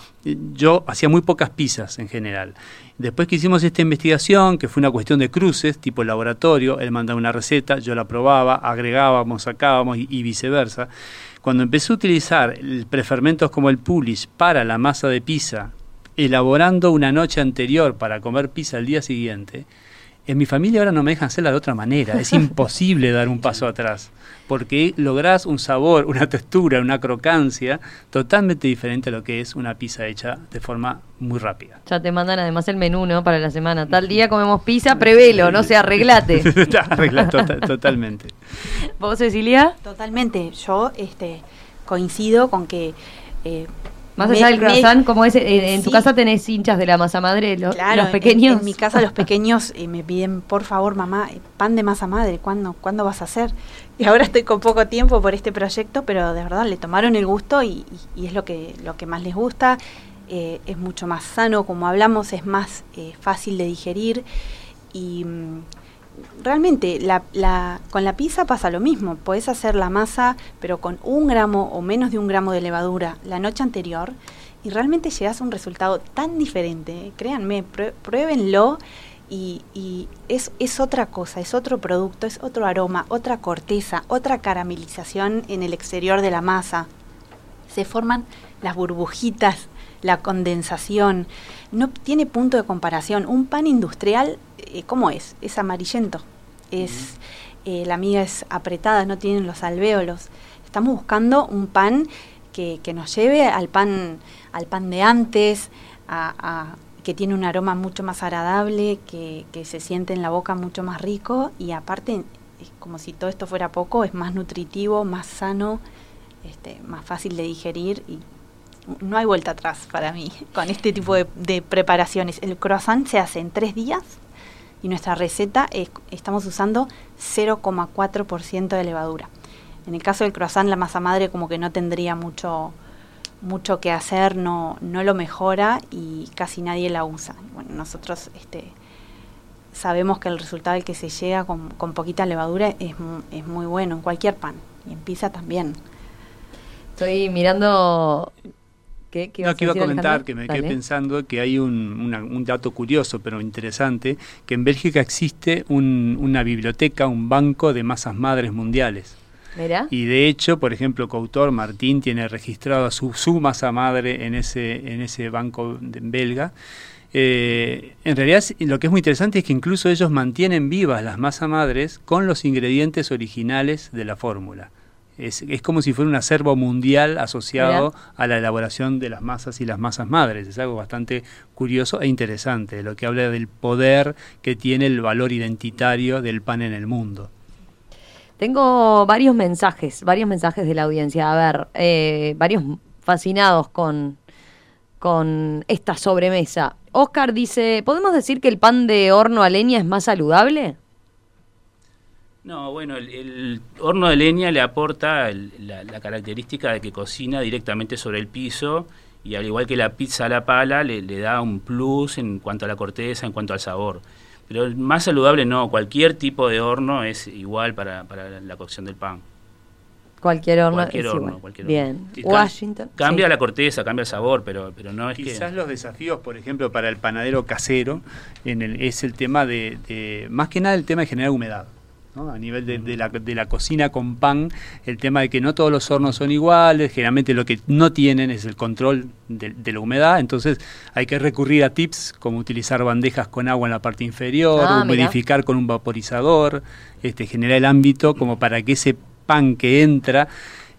yo hacía muy pocas pizzas en general. Después que hicimos esta investigación, que fue una cuestión de cruces, tipo laboratorio, él mandaba una receta, yo la probaba, agregábamos, sacábamos y, viceversa. Cuando empecé a utilizar prefermentos como el pulis para la masa de pizza, elaborando una noche anterior para comer pizza al día siguiente, en mi familia ahora no me dejan hacerla de otra manera. Es imposible dar un paso atrás, porque lográs un sabor, una textura, una crocancia totalmente diferente a lo que es una pizza hecha de forma muy rápida. Ya te mandan además el menú, ¿no? Para la semana. Tal día comemos pizza, prevelo, no sé, arreglate. Arregla tota- totalmente. ¿Vos, Cecilia? Totalmente. Yo este, coincido con que... eh, Más me- allá del me- croissant, como es, eh, en tu casa tenés hinchas de la masa madre, lo- Claro, los pequeños. En, mi casa los pequeños eh, me piden, por favor, mamá, pan de masa madre, ¿cuándo, ¿cuándo vas a hacer? Y ahora estoy con poco tiempo por este proyecto, pero de verdad le tomaron el gusto y, y- y es lo que, lo que más les gusta. Eh, es mucho más sano, como hablamos, es más eh, fácil de digerir y mm, realmente con la pizza pasa lo mismo. Podés hacer la masa, pero con un gramo o menos de un gramo de levadura la noche anterior y realmente llegas a un resultado tan diferente. Créanme, pruébenlo y, y es, es otra cosa, es otro producto, es otro aroma, otra corteza, otra caramelización en el exterior de la masa. Se forman las burbujitas, la condensación. No tiene punto de comparación. Un pan industrial, eh, ¿cómo es? Es amarillento. Es, eh, la miga es apretada, no tienen los alvéolos. Estamos buscando un pan que, que nos lleve al pan, al pan de antes, a- a- que tiene un aroma mucho más agradable, que, que se siente en la boca mucho más rico y aparte, es como si todo esto fuera poco, es más nutritivo, más sano, este, más fácil de digerir y no hay vuelta atrás para mí con este tipo de, de preparaciones. El croissant se hace en tres días y nuestra receta es, estamos usando 0,4% de levadura. En el caso del croissant, la masa madre como que no tendría mucho mucho que hacer, no, no lo mejora y casi nadie la usa. Bueno, nosotros este, sabemos que el resultado al que se llega con, con poquita levadura es, es muy bueno en cualquier pan y en pizza también. Estoy mirando. ¿Qué, qué No, que iba a comentar Alejandro? que me quedé pensando que hay un, una- un dato curioso pero interesante, que en Bélgica existe un- una biblioteca, un banco de masas madres mundiales. Mirá. Y de hecho, por ejemplo, coautor Martín tiene registrado su, su masa madre en ese, en ese banco de- belga. Eh, en realidad lo que es muy interesante es que incluso ellos mantienen vivas las masas madres con los ingredientes originales de la fórmula. Es, es como si fuera un acervo mundial asociado a la elaboración de las masas y las masas madres. Es algo bastante curioso e interesante, lo que habla del poder que tiene el valor identitario del pan en el mundo. Tengo varios mensajes, varios mensajes de la audiencia. A ver, eh, varios fascinados con, con esta sobremesa. Oscar dice, ¿podemos decir que el pan de horno a leña es más saludable? No, bueno, el, el horno de leña le aporta el- la, la característica de que cocina directamente sobre el piso y al igual que la pizza a la pala le, le da un plus en cuanto a la corteza, en cuanto al sabor. Pero el más saludable no, cualquier tipo de horno es igual para, para la cocción del pan. Cualquier horno Cualquier horno, igual. cualquier horno. Bien. Washington. Cambia sí. la corteza, cambia el sabor, pero, pero no es Quizás que... los desafíos, por ejemplo, para el panadero casero en el, es el tema de, de- más que nada el tema de generar humedad. ¿No? A nivel de, de la, de la cocina con pan, el tema de que no todos los hornos son iguales, generalmente lo que no tienen es el control de, de la humedad, entonces hay que recurrir a tips como utilizar bandejas con agua en la parte inferior, Ah, mirá. humidificar con un vaporizador, este, generar el ámbito como para que ese pan que entra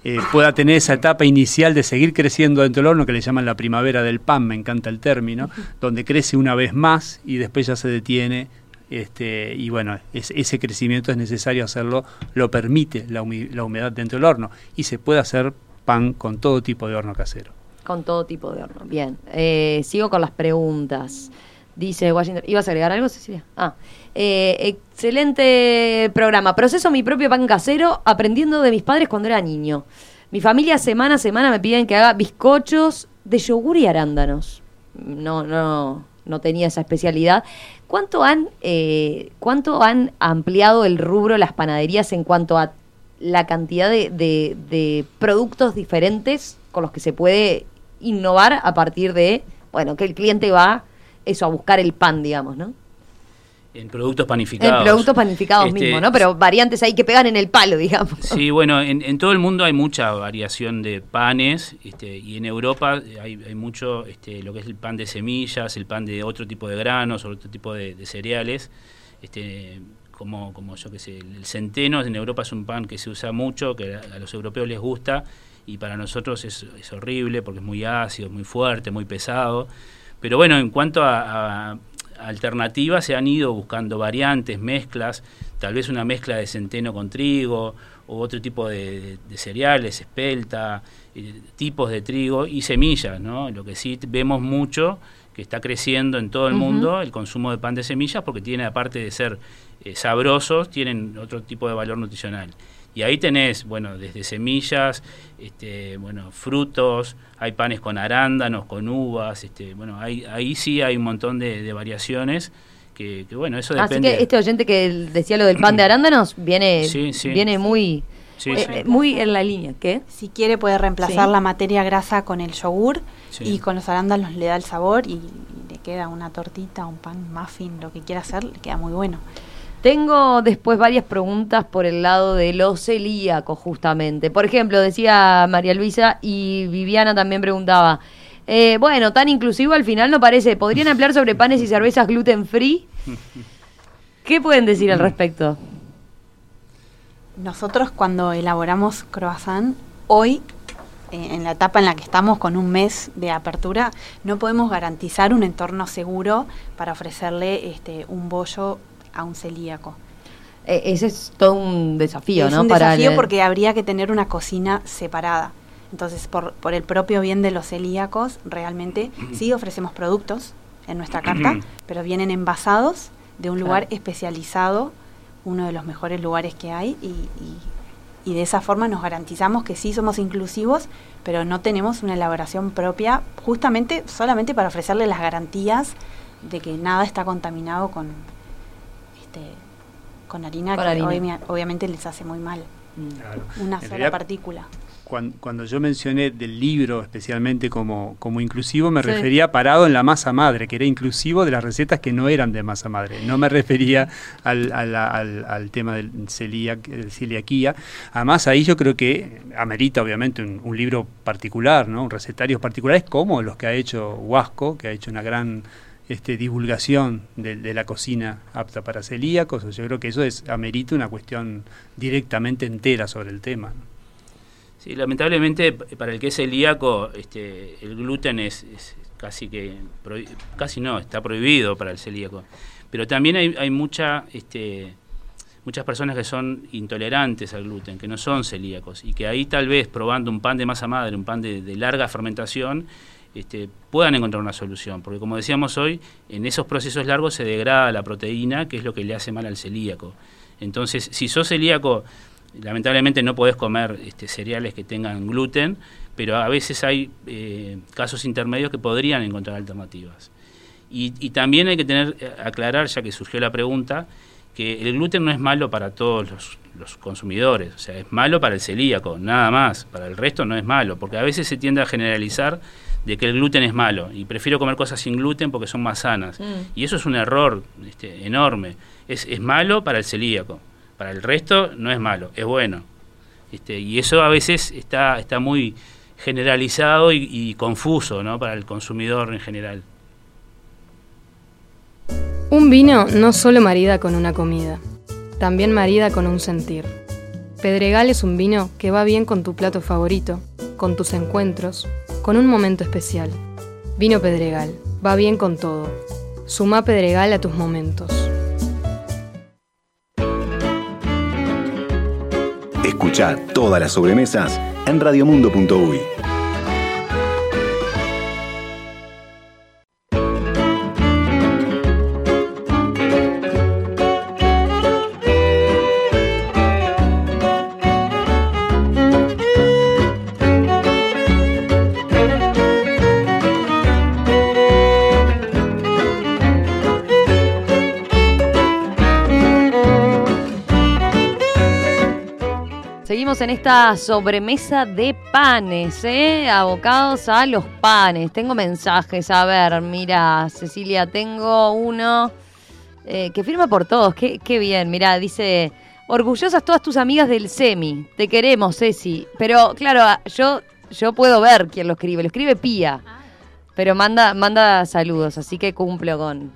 eh, pueda tener esa etapa inicial de seguir creciendo dentro del horno, que le llaman la primavera del pan, me encanta el término, donde crece una vez más y después ya se detiene. Este, y bueno, es- ese crecimiento es necesario hacerlo, lo permite la humedad dentro del horno y se puede hacer pan con todo tipo de horno casero. Con todo tipo de horno. Bien. Eh, sigo con las preguntas. Dice Washington. ¿Ibas a agregar algo, Cecilia? Ah. eh, excelente programa. Proceso mi propio pan casero aprendiendo de mis padres cuando era niño. Mi familia semana a semana me piden que haga bizcochos de yogur y arándanos. No, no, no tenía esa especialidad. ¿Cuánto han, eh, cuánto han ampliado el rubro las panaderías en cuanto a la cantidad de, de- de productos diferentes con los que se puede innovar a partir de, bueno, que el cliente va eso a buscar el pan, digamos, ¿no? En productos panificados. En productos panificados Este, mismo, ¿no? Pero variantes ahí que pegan en el palo, digamos. Sí, bueno, en, en todo el mundo hay mucha variación de panes este, y en Europa hay, hay mucho este, lo que es el pan de semillas, el pan de otro tipo de granos, otro tipo de, de cereales. Este, como, como yo que sé, el centeno en Europa es un pan que se usa mucho, que a, los europeos les gusta y para nosotros es, es horrible porque es muy ácido, muy fuerte, muy pesado. Pero bueno, en cuanto a, a alternativas se han ido buscando variantes, mezclas, tal vez una mezcla de centeno con trigo o otro tipo de, cereales, espelta, eh, tipos de trigo y semillas, ¿no? Lo que sí vemos mucho que está creciendo en todo el mundo el consumo de pan de semillas porque tiene aparte de ser eh, sabrosos, tienen otro tipo de valor nutricional. Y ahí tenés, bueno, desde semillas, este, bueno, frutos, hay panes con arándanos, con uvas, este, bueno, hay, ahí sí hay un montón de, de variaciones que, que, bueno, eso Así depende. que este oyente que decía lo del pan de arándanos viene, Sí, sí. viene muy, Sí, eh, sí. eh, muy en la línea. ¿Qué? Si quiere puede reemplazar Sí. la materia grasa con el yogur Sí. y con los arándanos le da el sabor y, y le queda una tortita, un pan, muffin, lo que quiera hacer, le queda muy bueno. Tengo después varias preguntas por el lado de los celíacos, justamente. Por ejemplo, decía María Luisa y Viviana también preguntaba. eh, bueno, tan inclusivo al final no parece. ¿Podrían hablar sobre panes y cervezas gluten free? ¿Qué pueden decir al respecto? Nosotros cuando elaboramos croissant, hoy, eh, en la etapa en la que estamos con un mes de apertura, no podemos garantizar un entorno seguro para ofrecerle este, un bollo a un celíaco. Eh, ese es todo un desafío, es ¿no? un Para desafío el- porque habría que tener una cocina separada. Entonces, por, por el propio bien de los celíacos, realmente sí ofrecemos productos en nuestra carta, pero vienen envasados de un lugar Claro. especializado, uno de los mejores lugares que hay, y, y- y de esa forma nos garantizamos que sí somos inclusivos, pero no tenemos una elaboración propia, justamente solamente para ofrecerle las garantías de que nada está contaminado con, con harina, Con que harina. obvia- obviamente les hace muy mal Claro. una En sola realidad, partícula. Cuando, cuando yo mencioné del libro especialmente como, como inclusivo, me Sí. refería parado en la masa madre, que era inclusivo de las recetas que no eran de masa madre. No me refería al, al- al- al tema del celíac- de celiaquía. Además, ahí yo creo que amerita obviamente un, un libro particular, ¿no? un recetarios particulares como los que ha hecho Huasco, que ha hecho una gran este, divulgación de, la cocina apta para celíacos. Yo creo que eso es amerita una cuestión directamente entera sobre el tema. Sí, lamentablemente p- para el que es celíaco, este, el gluten es, casi que, casi no, está prohibido para el celíaco. Pero también hay, hay mucha, este, muchas personas que son intolerantes al gluten, que no son celíacos, y que ahí tal vez probando un pan de masa madre, un pan de larga fermentación, este, puedan encontrar una solución. Porque como decíamos hoy, en esos procesos largos se degrada la proteína, que es lo que le hace mal al celíaco. Entonces, si sos celíaco, lamentablemente no podés comer este, cereales que tengan gluten, pero a veces hay eh, casos intermedios que podrían encontrar alternativas. Y, también hay que tener, eh, aclarar, ya que surgió la pregunta, que el gluten no es malo para todos los, los consumidores, o sea, es malo para el celíaco, nada más, para el resto no es malo, porque a veces se tiende a generalizar de que el gluten es malo y prefiero comer cosas sin gluten porque son más sanas. Mm. Y eso es un error este, enorme. Es, es malo para el celíaco, para el resto no es malo, es bueno. Este, y eso a veces está, está muy generalizado y, y confuso ¿no? para el consumidor en general. Un vino no solo marida con una comida, también marida con un sentir. Pedregal es un vino que va bien con tu plato favorito, con tus encuentros, con un momento especial. Vino Pedregal, va bien con todo. Suma Pedregal a tus momentos. Escucha todas las sobremesas en radiomundo.uy. En esta sobremesa de panes, ¿eh? Abocados a los panes. Tengo mensajes, a ver, mira, Cecilia, tengo uno eh, que firma por todos. Qué, bien. Mirá, dice, orgullosas todas tus amigas del semi. Te queremos, Ceci. Pero claro, ah, yo, yo puedo ver quién lo escribe. Lo escribe Pía. Pero manda, manda saludos, así que cumplo con,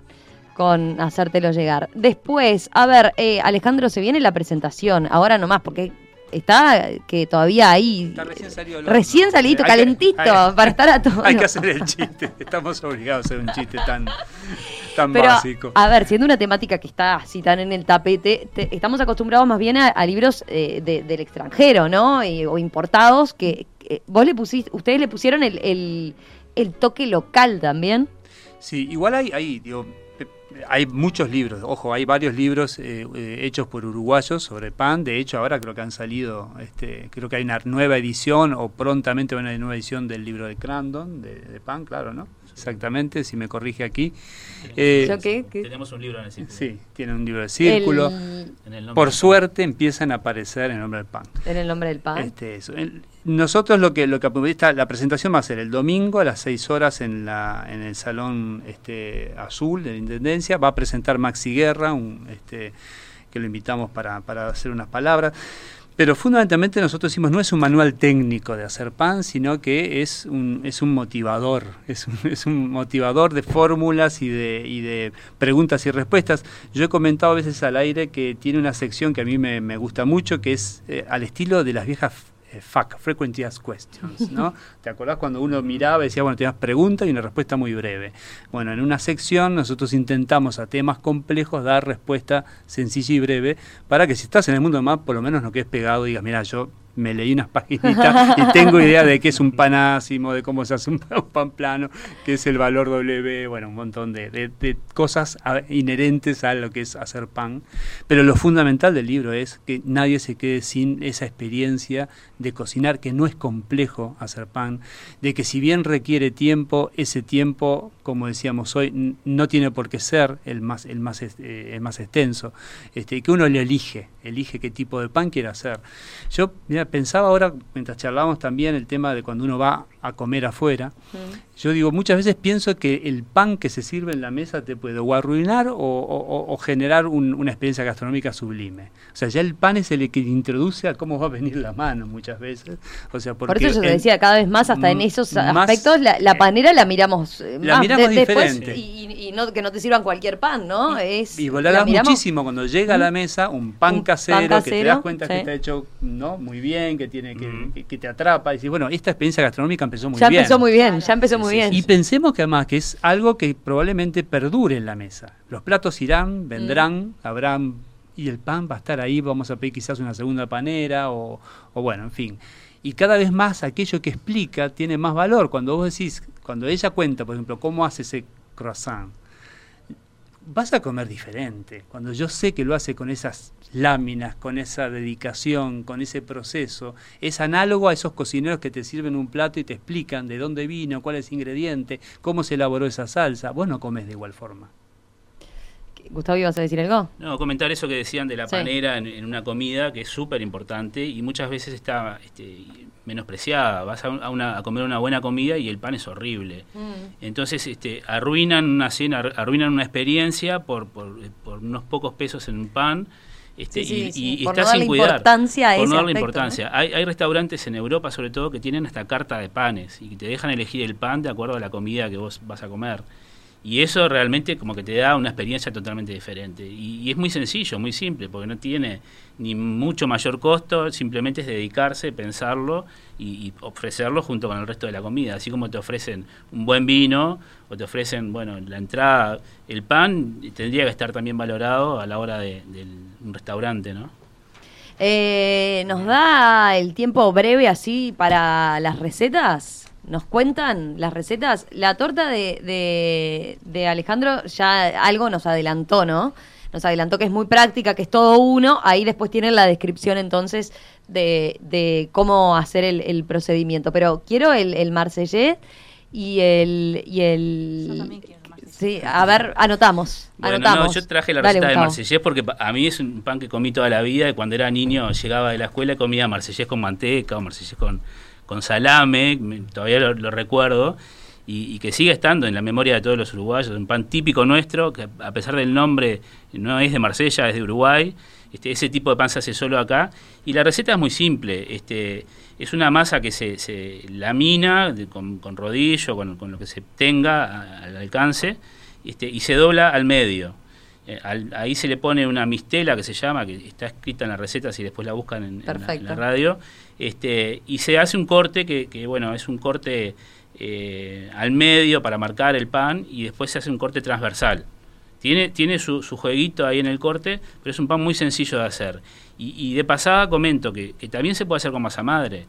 con hacértelo llegar. Después, a ver, eh, Alejandro, se viene la presentación. Ahora nomás, porque está que todavía ahí. Está recién salido. Recién salidito, Hay que- calentito, hay- para estar a todo. Hay que hacer el chiste. Estamos obligados a hacer un chiste tan, tan Pero, básico. a ver, siendo una temática que está así tan en el tapete, te- estamos acostumbrados más bien a, a libros eh, de- del extranjero, ¿no? Y- o importados, que, que vos le pusiste, ustedes le pusieron el, el- el toque local también. Sí, igual hay, hay, digo, hay muchos libros, ojo, hay varios libros eh, eh, hechos por uruguayos sobre pan, de hecho ahora creo que han salido, este, creo que hay una nueva edición o prontamente va a haber una nueva edición del libro de Crandon, de, de pan, claro, ¿no? Exactamente, si me corrige aquí. Eh. Tenemos un libro en el círculo. Sí, tiene un libro de círculo. El- el Por suerte empiezan a aparecer en nombre del pan. en el nombre del pan. Este, eso. El- nosotros lo que lo que esta- la presentación va a ser el domingo a las 6 horas en la en el salón este azul de la Intendencia, va a presentar Maxi Guerra, un este que lo invitamos para, para hacer unas palabras. Pero fundamentalmente nosotros decimos no es un manual técnico de hacer pan, sino que es un, es un motivador, es un, es un motivador de fórmulas y de, y de preguntas y respuestas. Yo he comentado a veces al aire que tiene una sección que a mí me, me gusta mucho, que es eh, al estilo de las viejas eh, FAQ, Frequently Asked Questions, ¿no? ¿Te acordás cuando uno miraba y decía, bueno, tenías pregunta y una respuesta muy breve? Bueno, en una sección nosotros intentamos a temas complejos dar respuesta sencilla y breve para que si estás en el mundo más, por lo menos no quedes pegado y digas, mira, yo me leí unas paginitas y tengo idea de qué es un panásimo, de cómo se hace un pan, plano, qué es el valor W, bueno, un montón de, cosas inherentes a lo que es hacer pan. Pero lo fundamental del libro es que nadie se quede sin esa experiencia de cocinar, que no es complejo hacer pan, de que si bien requiere tiempo, ese tiempo, como decíamos hoy, no tiene por qué ser el más, el más, eh, el más extenso, este, que uno le elige, elige qué tipo de pan quiere hacer. Yo mira, pensaba ahora, mientras charlábamos también, el tema de cuando uno va a comer afuera, yo digo, muchas veces pienso que el pan que se sirve en la mesa te puede o arruinar o, o- o generar un- una experiencia gastronómica sublime. O sea, ya el pan es el que introduce a cómo va a venir la mano muchas veces. O sea, porque Por eso yo te decía, cada vez más, hasta en esos aspectos, la, la panera la miramos eh, La más miramos después diferente. y, y- y no, que no te sirvan cualquier pan, ¿no? es, Y la valorás miramos- muchísimo cuando llega a la mesa un pan, Un pan casero, que te das cuenta sí. que está hecho no muy bien, que tiene que, Mm. que, que te atrapa. Y dices, bueno, esta experiencia gastronómica empezó muy ya bien. empezó muy bien, ya empezó muy bien. Y pensemos que además que es algo que probablemente perdure en la mesa. Los platos irán, vendrán, habrán y el pan va a estar ahí, vamos a pedir quizás una segunda panera o, o bueno, en fin. Y cada vez más aquello que explica tiene más valor. Cuando vos decís, cuando ella cuenta, por ejemplo, cómo hace ese croissant, vas a comer diferente. Cuando yo sé que lo hace con esas láminas, con esa dedicación, con ese proceso, es análogo a esos cocineros que te sirven un plato y te explican de dónde vino, cuál es el ingrediente, cómo se elaboró esa salsa. Vos no comes de igual forma. Gustavo, ¿ibas a decir algo? No, comentar eso que decían de la Sí. panera en, en una comida, que es súper importante y muchas veces está este, menospreciada. Vas a, un- a una, a comer una buena comida y el pan es horrible. Entonces este, arruinan una cena, ar- arruinan una experiencia por, por, por unos pocos pesos en un pan. Este, Sí, sí, y, sí, y- por está no darle sin cuidar. importancia a por no darle aspecto, importancia. Hay, hay restaurantes en Europa, sobre todo, que tienen hasta carta de panes y que te dejan elegir el pan de acuerdo a la comida que vos vas a comer. Y eso realmente como que te da una experiencia totalmente diferente. Y, es muy sencillo, muy simple, porque no tiene ni mucho mayor costo, simplemente es dedicarse, pensarlo y, y ofrecerlo junto con el resto de la comida. Así como te ofrecen un buen vino o te ofrecen, bueno, la entrada, el pan tendría que estar también valorado a la hora de, de un restaurante, ¿no? Eh, ¿Nos da el tiempo breve así para las recetas? ¿Nos cuentan las recetas? La torta de, de, de Alejandro ya algo nos adelantó, ¿no? Nos adelantó que es muy práctica, que es todo uno. Ahí después tienen la descripción entonces de, de cómo hacer el, el procedimiento. Pero quiero el, el y el... Y el Yo también quiero. Sí, a ver, anotamos. Bueno, anotamos. no, yo traje la receta Gustavo. marsellés porque pa- a mí es un pan que comí toda la vida y cuando era niño llegaba de la escuela y comía marsellés con manteca o marsellés con, con salame, me- todavía lo, lo recuerdo. y, que sigue estando en la memoria de todos los uruguayos, un pan típico nuestro, que a pesar del nombre no es de Marsella, es de Uruguay, este, ese tipo de pan se hace solo acá, y la receta es muy simple, este, es una masa que se, se lamina con, rodillo, con, con, lo que se tenga al alcance, este, y se dobla al medio. Eh, ahí se le pone una mistela que se llama, que está escrita en la receta si después la buscan en, la, radio, este, y se hace un corte que, que bueno, es un corte eh, al medio para marcar el pan y después se hace un corte transversal. Tiene, tiene su, jueguito ahí en el corte, pero es un pan muy sencillo de hacer. Y, de pasada comento que, también se puede hacer con masa madre.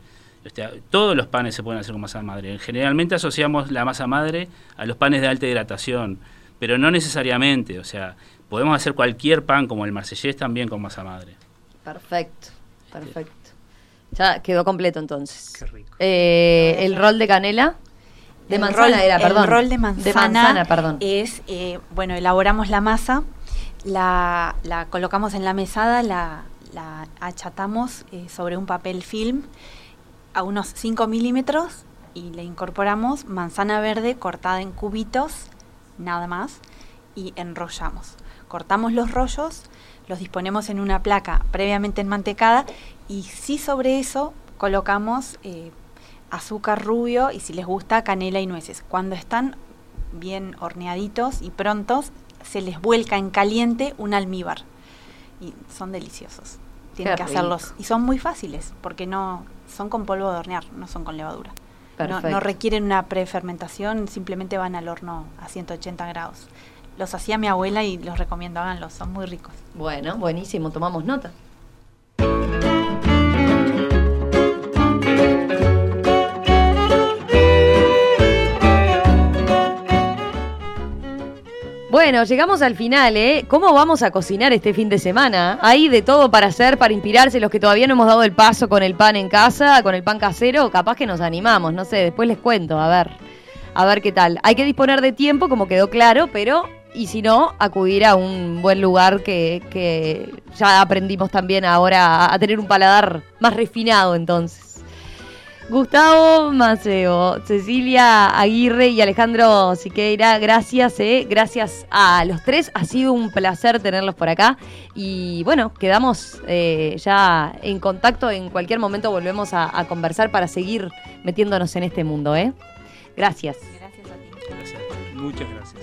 todos los panes se pueden hacer con masa madre. Generalmente asociamos la masa madre a los panes de alta hidratación, pero no necesariamente. O sea, podemos hacer cualquier pan como el marsellés también con masa madre. Perfecto, perfecto. Ya quedó completo entonces. Qué rico. Eh, el rol de canela. De manzana era, perdón. El rol de manzana, perdón. es, eh, bueno, elaboramos la masa, la, la, colocamos en la mesada, la, la achatamos eh, sobre un papel film a unos 5 milímetros y le incorporamos manzana verde cortada en cubitos, nada más, y enrollamos. Cortamos los rollos, los disponemos en una placa previamente enmantecada y si sobre eso colocamos eh, azúcar rubio y si les gusta canela y nueces. Cuando están bien horneaditos y prontos, se les vuelca en caliente un almíbar y son deliciosos. Tienen que hacerlos y son muy fáciles porque no son con polvo de hornear, no son con levadura. No, no, requieren una prefermentación, simplemente van al horno a 180 grados. Los hacía mi abuela y los recomiendo, háganlos, son muy ricos. Bueno, buenísimo, tomamos nota. Bueno, llegamos al final, ¿eh? ¿Cómo vamos a cocinar este fin de semana? Hay de todo para hacer, para inspirarse. Los que todavía no hemos dado el paso con el pan en casa, con el pan casero, capaz que nos animamos, no sé, después les cuento, a ver, a ver qué tal. Hay que disponer de tiempo, como quedó claro, pero, y si no, acudir a un buen lugar que, que ya aprendimos también ahora a tener un paladar más refinado entonces. Gustavo Maceo, Cecilia Aguirre y Alejandro Siqueira, gracias, eh, gracias a los tres. Ha sido un placer tenerlos por acá. Y bueno, quedamos eh, ya en contacto. En cualquier momento volvemos a, a, conversar para seguir metiéndonos en este mundo. ¿eh? Gracias. Gracias a ti. Muchas gracias.